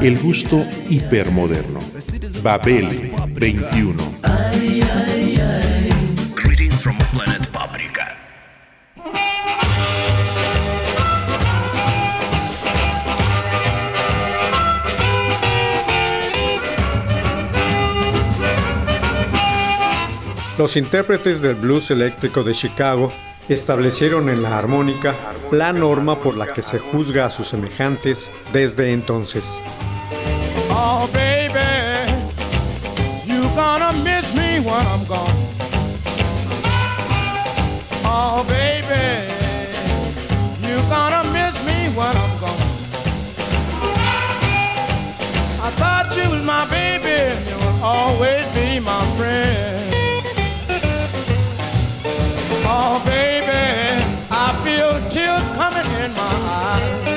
El gusto hipermoderno. Babel 21. Greetings from planet Paprika. Los intérpretes del blues eléctrico de Chicago establecieron en la armónica la norma por la que se juzga a sus semejantes desde entonces. Oh, baby, you gonna miss me when I'm gone. Oh, baby, you gonna miss me when I'm gone. I thought you was my baby, you would always be my friend. Oh, baby, my eyes.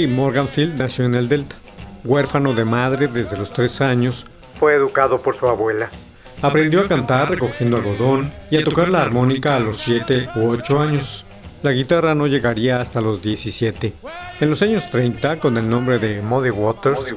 McKinley Morganfield nació en el Delta. Huérfano de madre desde los tres años, fue educado por su abuela. Aprendió a cantar recogiendo algodón y a tocar la armónica a los 7 u 8 años. La guitarra no llegaría hasta los 17. En los años 30, con el nombre de Muddy Waters,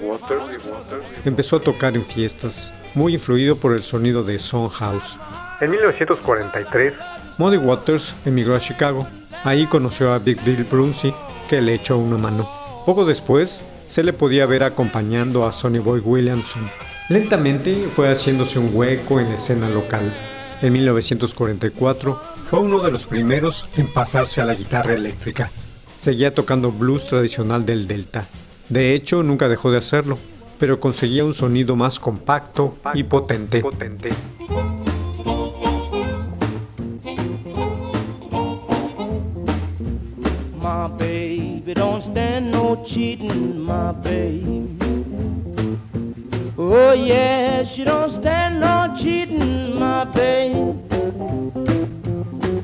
empezó a tocar en fiestas, muy influido por el sonido de Son House. En 1943, Muddy Waters emigró a Chicago. Ahí conoció a Big Bill Brunsey, que le echó una mano. Poco después, se le podía ver acompañando a Sonny Boy Williamson. Lentamente fue haciéndose un hueco en la escena local. En 1944 fue uno de los primeros en pasarse a la guitarra eléctrica. Seguía tocando blues tradicional del Delta. De hecho, nunca dejó de hacerlo, pero conseguía un sonido más compacto y potente. My baby don't stand no cheating, my baby. Oh yeah, she don't stand no cheating, my baby.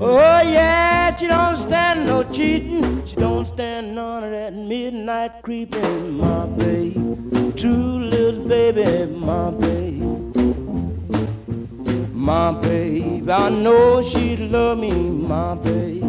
Oh yeah, she don't stand no cheating. She don't stand none of that midnight creeping, my baby. True little baby, my baby. My baby, I know she'd love me, my baby.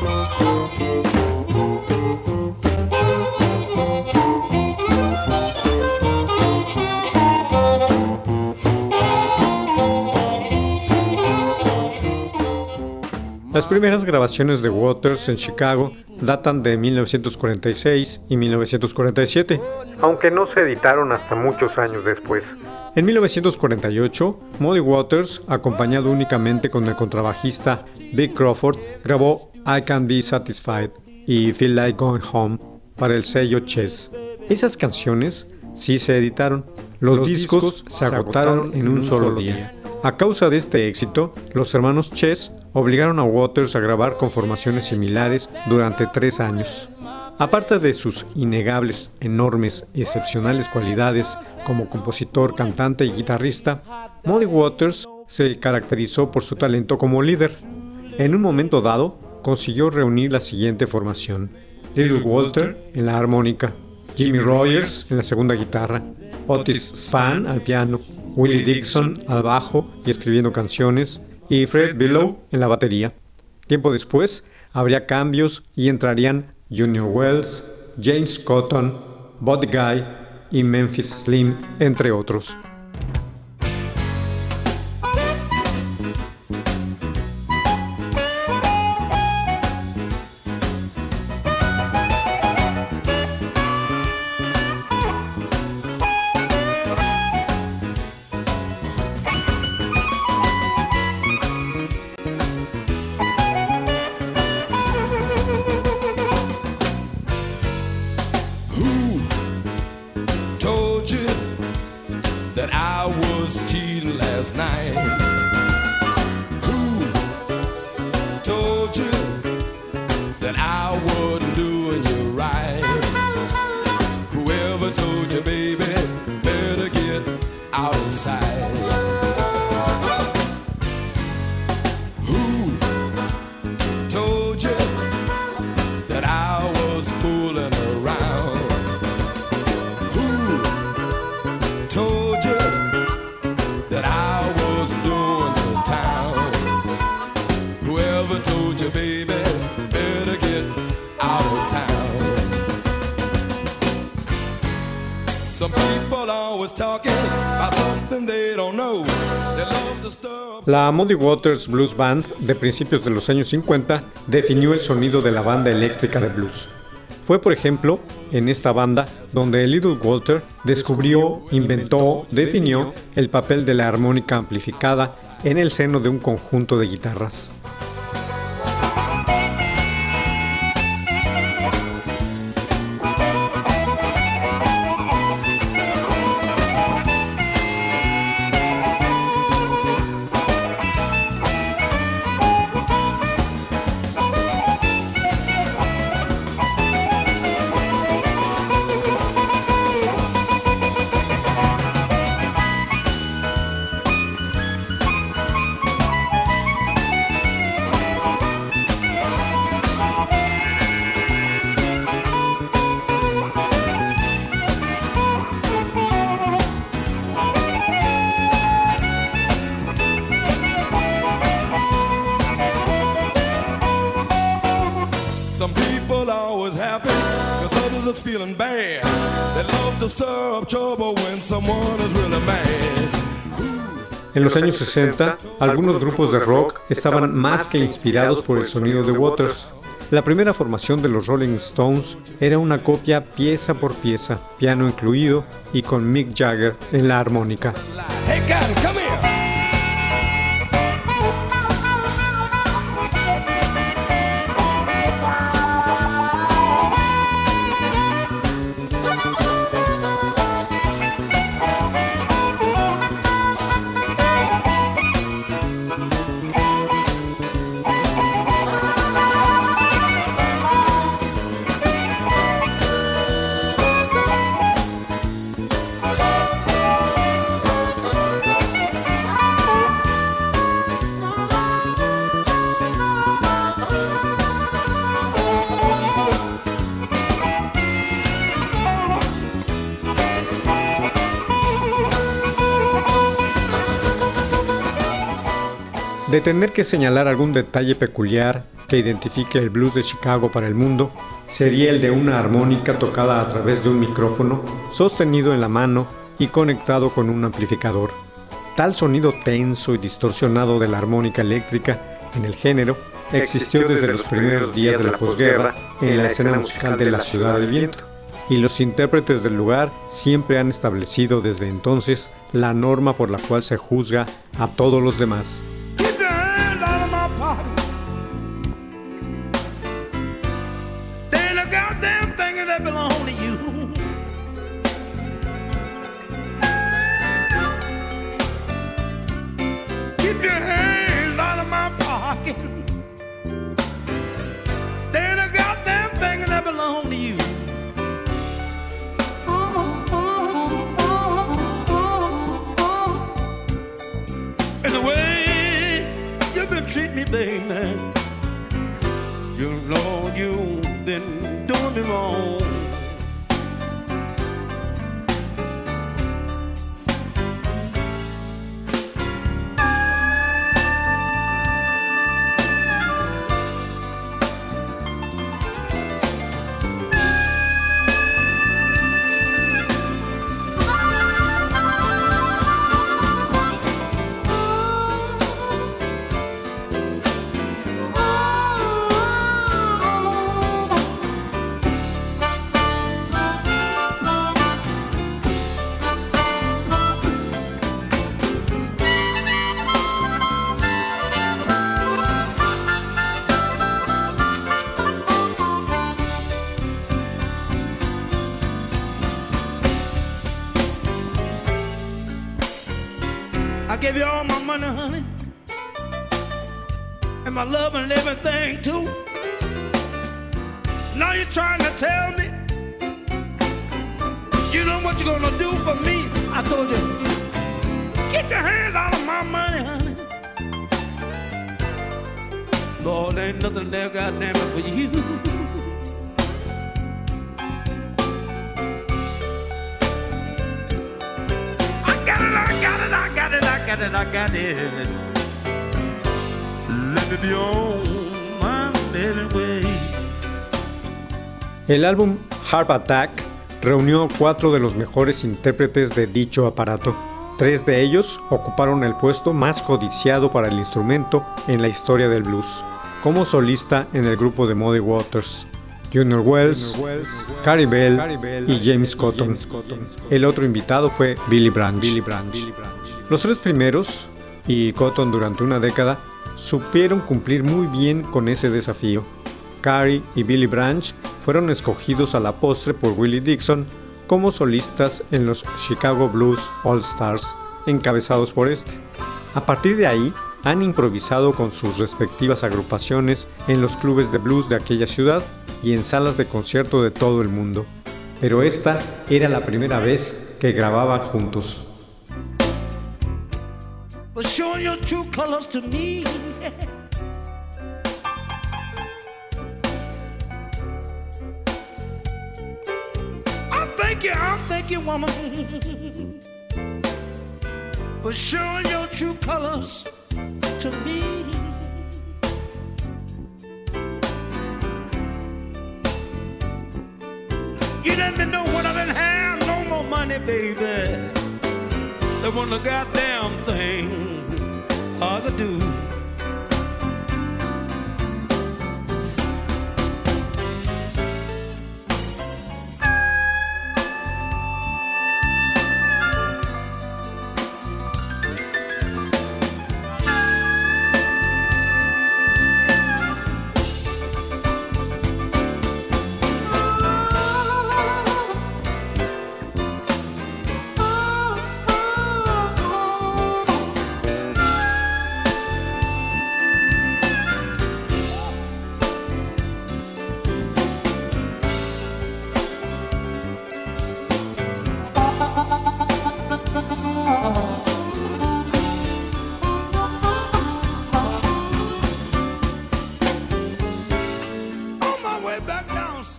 Las primeras grabaciones de Waters en Chicago datan de 1946 y 1947, aunque no se editaron hasta muchos años después. En 1948, Muddy Waters, acompañado únicamente con el contrabajista Dick Crawford, grabó I Can Be Satisfied y Feel Like Going Home para el sello Chess. Esas canciones sí se editaron. Los, discos, se agotaron en un solo día. A causa de este éxito, los hermanos Chess obligaron a Waters a grabar con formaciones similares durante tres años. Aparte de sus innegables, enormes y excepcionales cualidades como compositor, cantante y guitarrista, Muddy Waters se caracterizó por su talento como líder. En un momento dado, consiguió reunir la siguiente formación. Little Walter en la armónica, Jimmy Rogers en la segunda guitarra, Otis Spann al piano, Willie Dixon al bajo y escribiendo canciones, y Fred Billow en la batería. Tiempo después, habría cambios y entrarían Junior Wells, James Cotton, Buddy Guy y Memphis Slim, entre otros. that I was cheating last night. La Muddy Waters Blues Band de principios de los años 50 definió el sonido de la banda eléctrica de blues. Fue, por ejemplo, en esta banda donde Little Walter descubrió, inventó, definió el papel de la armónica amplificada en el seno de un conjunto de guitarras. En los años 60, algunos grupos de rock estaban más que inspirados por el sonido de Waters. La primera formación de los Rolling Stones era una copia pieza por pieza, piano incluido y con Mick Jagger en la armónica. De tener que señalar algún detalle peculiar que identifique el blues de Chicago para el mundo, sería el de una armónica tocada a través de un micrófono, sostenido en la mano y conectado con un amplificador. Tal sonido tenso y distorsionado de la armónica eléctrica en el género existió desde los primeros días de la posguerra en la escena musical de la Ciudad del Viento, y los intérpretes del lugar siempre han establecido desde entonces la norma por la cual se juzga a todos los demás. My money, honey, and my love and everything too. Now you're trying to tell me you know what you're gonna do for me. I told you, get your hands out of my money, honey. Lord, ain't nothing there, goddamn it, for you. Got it, I got it, I got it. El álbum Heart Attack reunió cuatro de los mejores intérpretes de dicho aparato. Tres de ellos ocuparon el puesto más codiciado para el instrumento en la historia del blues, como solista en el grupo de Muddy Waters. Junior Wells, Carrie Bell y James Cotton. El otro invitado fue Billy Branch. Los tres primeros, y Cotton durante una década, supieron cumplir muy bien con ese desafío. Carrie y Billy Branch fueron escogidos a la postre por Willie Dixon como solistas en los Chicago Blues All Stars, encabezados por este. A partir de ahí, han improvisado con sus respectivas agrupaciones en los clubes de blues de aquella ciudad y en salas de concierto de todo el mundo. Pero esta era la primera vez que grababan juntos. thank you, I thank you, woman, for showing your true colors to me. You let me know when I didn't have no more money, baby. That one the goddamn thing hard to do.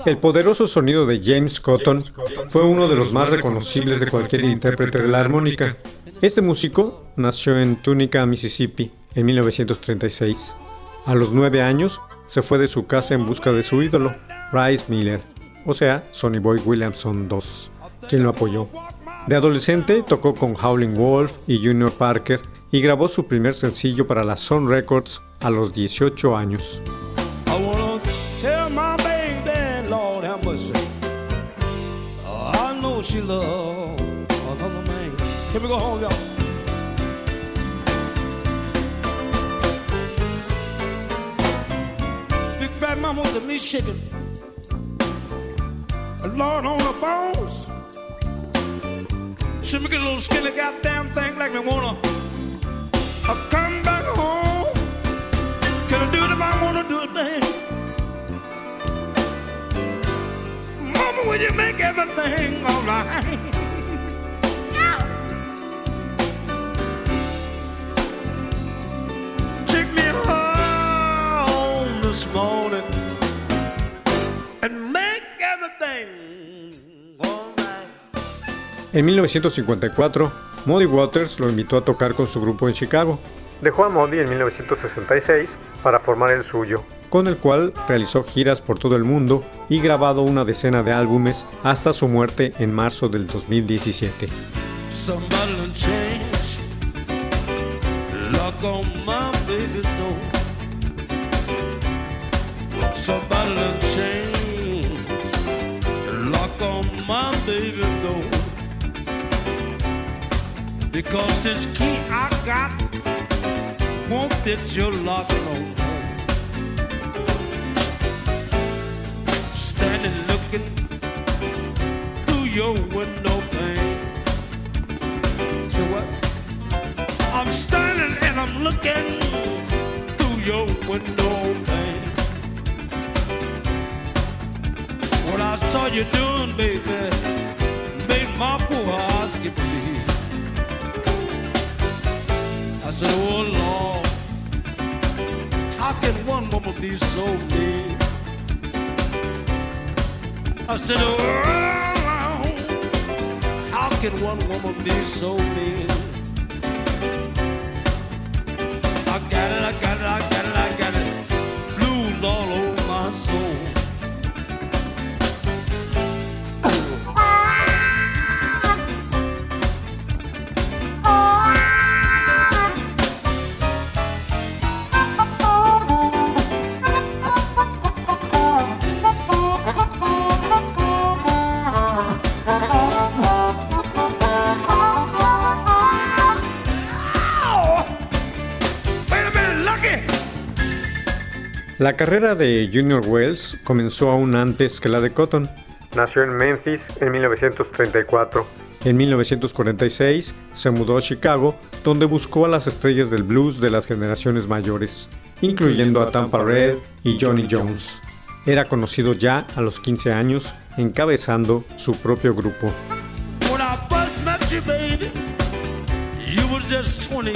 El poderoso sonido de James Cotton fue uno de los más reconocibles de cualquier intérprete de la armónica. Este músico nació en Tunica, Mississippi, en 1936. A los nueve años se fue de su casa en busca de su ídolo, Rice Miller, o sea, Sonny Boy Williamson II, quien lo apoyó. De adolescente tocó con Howling Wolf y Junior Parker y grabó su primer sencillo para la Sun Records a los 18 años. Oh, mama with me shaking. A lord on the bones. She make a little skinny goddamn thing like me wanna I come back home. Can I do it if I wanna do it, man? Will you make everything me and make everything. En 1954, Muddy Waters lo invitó a tocar con su grupo en Chicago. Dejó a Muddy en 1966 para formar el suyo, con el cual realizó giras por todo el mundo y grabado una decena de álbumes hasta su muerte en marzo del 2017. Because this key I got won't fit your lock no Standing looking through your window pane. So what? I'm standing and I'm looking through your window pane. What I saw you doing, baby, made my poor heart skip a beat. I said, oh Lord, how can one woman be so mean? I said, oh how can one woman be so mean? I got it, I got it, I got it, I got it. Blues all over La carrera de Junior Wells comenzó aún antes que la de Cotton. Nació en Memphis en 1934. En 1946 se mudó a Chicago, donde buscó a las estrellas del blues de las generaciones mayores, incluyendo a Tampa Red y Johnny Jones. Era conocido ya a los 15 años, encabezando su propio grupo. When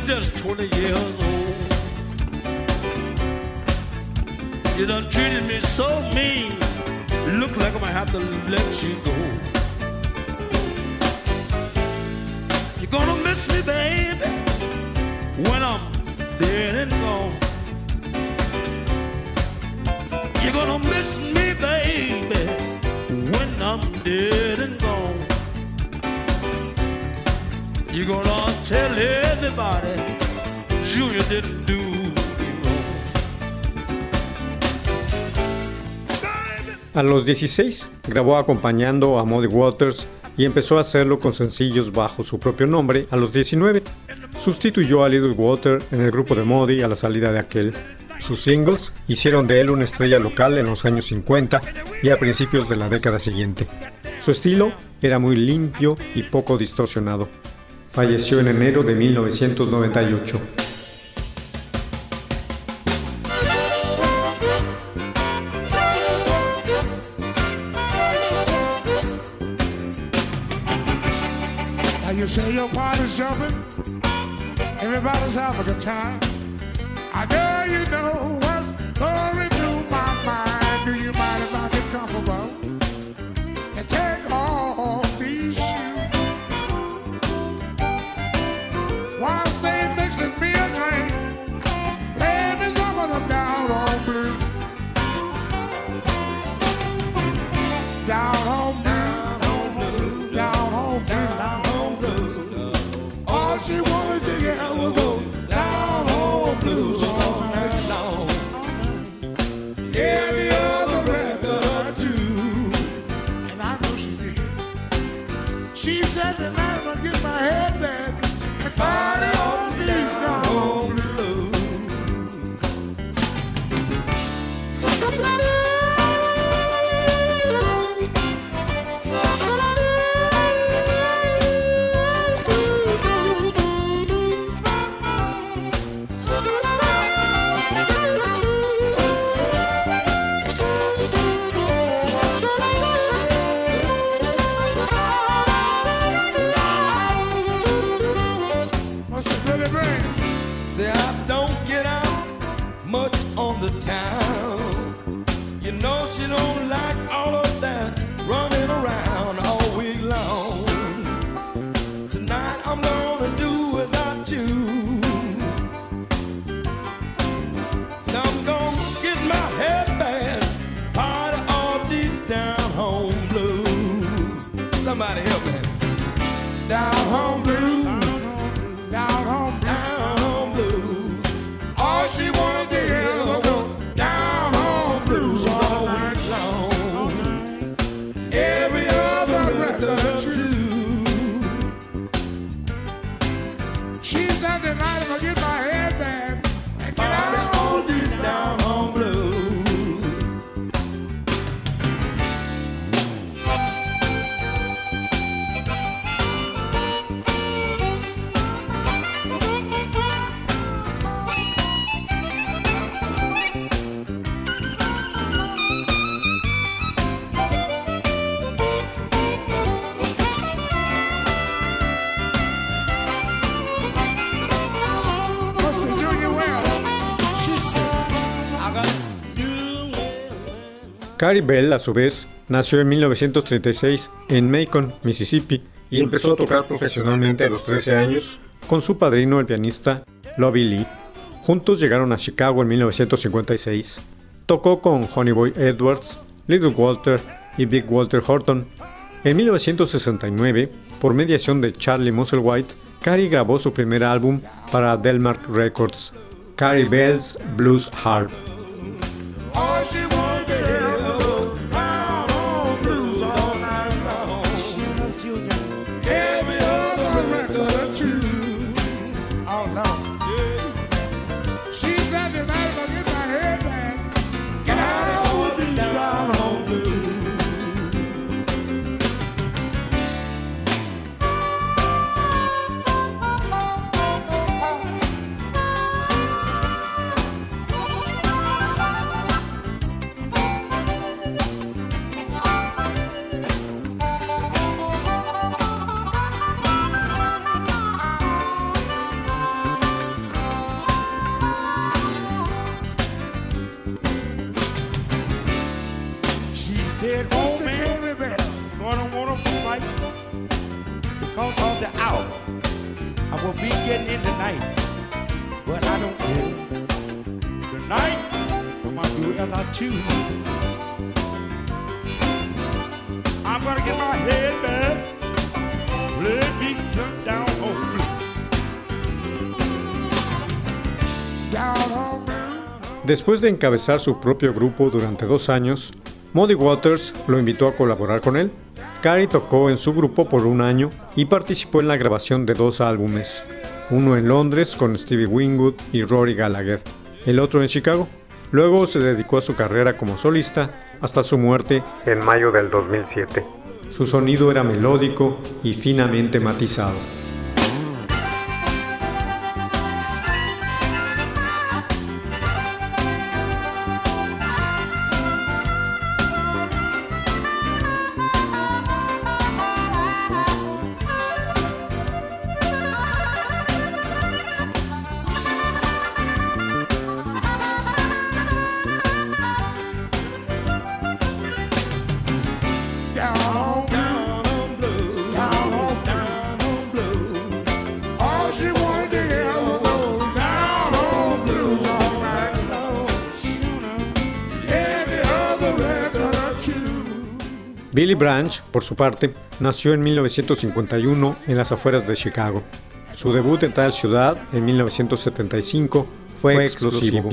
were just 20 years old. You done treated me so mean, look like I'm gonna have to let you go. You're gonna miss me, baby, when I'm dead and gone. You're gonna miss me, baby, when I'm dead A los 16 grabó acompañando a Muddy Waters y empezó a hacerlo con sencillos bajo su propio nombre a los 19. Sustituyó a Little Water en el grupo de Muddy a la salida de aquel. Sus singles hicieron de él una estrella local en los años 50 y a principios de la década siguiente. Su estilo era muy limpio y poco distorsionado. Falleció en enero de 1998. you say your party's everybody's. I you know on the town. Carrie Bell, a su vez, nació en 1936 en Macon, Mississippi, y empezó a tocar profesionalmente a los 13 años con su padrino, el pianista Lovey Lee. Juntos llegaron a Chicago en 1956. Tocó con Honey Boy Edwards, Little Walter y Big Walter Horton. En 1969, por mediación de Charlie Musselwhite, Carrie grabó su primer álbum para Delmark Records, Carrie Bell's Blues Harp. Después de encabezar su propio grupo durante dos años, Muddy Waters lo invitó a colaborar con él. Carrie tocó en su grupo por un año y participó en la grabación de dos álbumes, uno en Londres con Stevie Winwood y Rory Gallagher, el otro en Chicago. Luego se dedicó a su carrera como solista hasta su muerte en mayo del 2007. Su sonido era melódico y finamente matizado. Billy Branch, por su parte, nació en 1951 en las afueras de Chicago. Su debut en tal ciudad, en 1975, fue explosivo,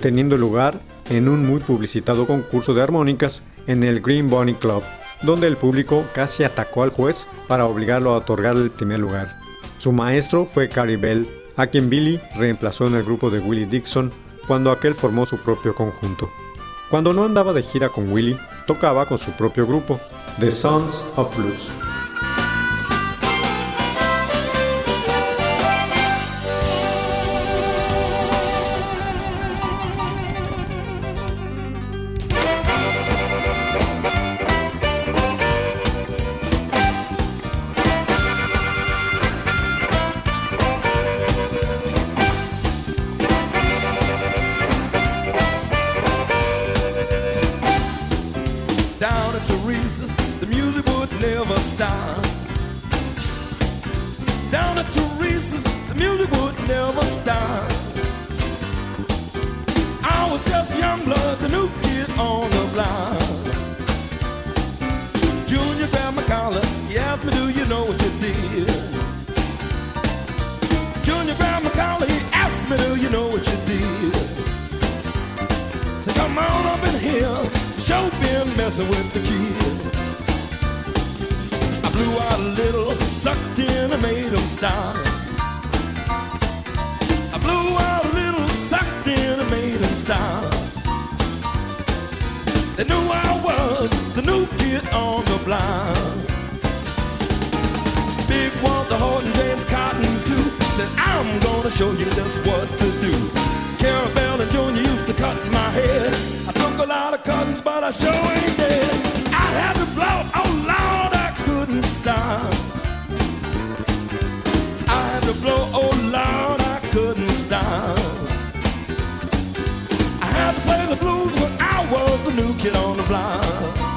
teniendo lugar en un muy publicitado concurso de armónicas en el Green Bunny Club, donde el público casi atacó al juez para obligarlo a otorgarle el primer lugar. Su maestro fue Carrie Bell, a quien Billy reemplazó en el grupo de Willie Dixon cuando aquel formó su propio conjunto. Cuando no andaba de gira con Willie, tocaba con su propio grupo, The Sons of Blues. Blew out a little, sucked in and made him stop. I blew out a little, sucked in and made him stop. They knew I was the new kid on the block. Big Walter Horton, James Cotton too, said I'm gonna show you just what to do. Carabelle Junior used to cut my head. I took a lot of cuttings, but I sure ain't dead. I had to blow, oh new kid on the block.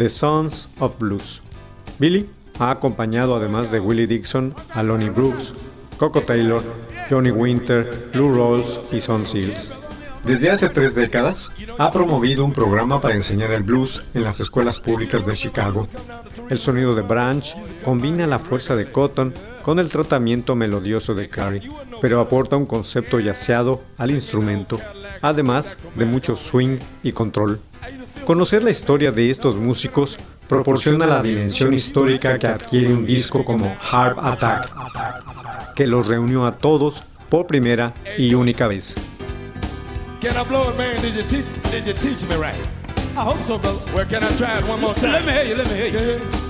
The Sons of Blues. Billy ha acompañado además de Willie Dixon a Lonnie Brooks, Coco Taylor, Johnny Winter, Lou Rawls y Son Seals. Desde hace tres décadas ha promovido un programa para enseñar el blues en las escuelas públicas de Chicago. El sonido de Branch combina la fuerza de Cotton con el tratamiento melodioso de Carey, pero aporta un concepto yaceado al instrumento, además de mucho swing y control. Conocer la historia de estos músicos proporciona la dimensión histórica que adquiere un disco como Harp Attack, que los reunió a todos por primera y única vez. Can I blow it, man? Did you teach? Did you teach me right? I hope so, brother. Well, can I try it one more time? Let me hear you. Let me hear you.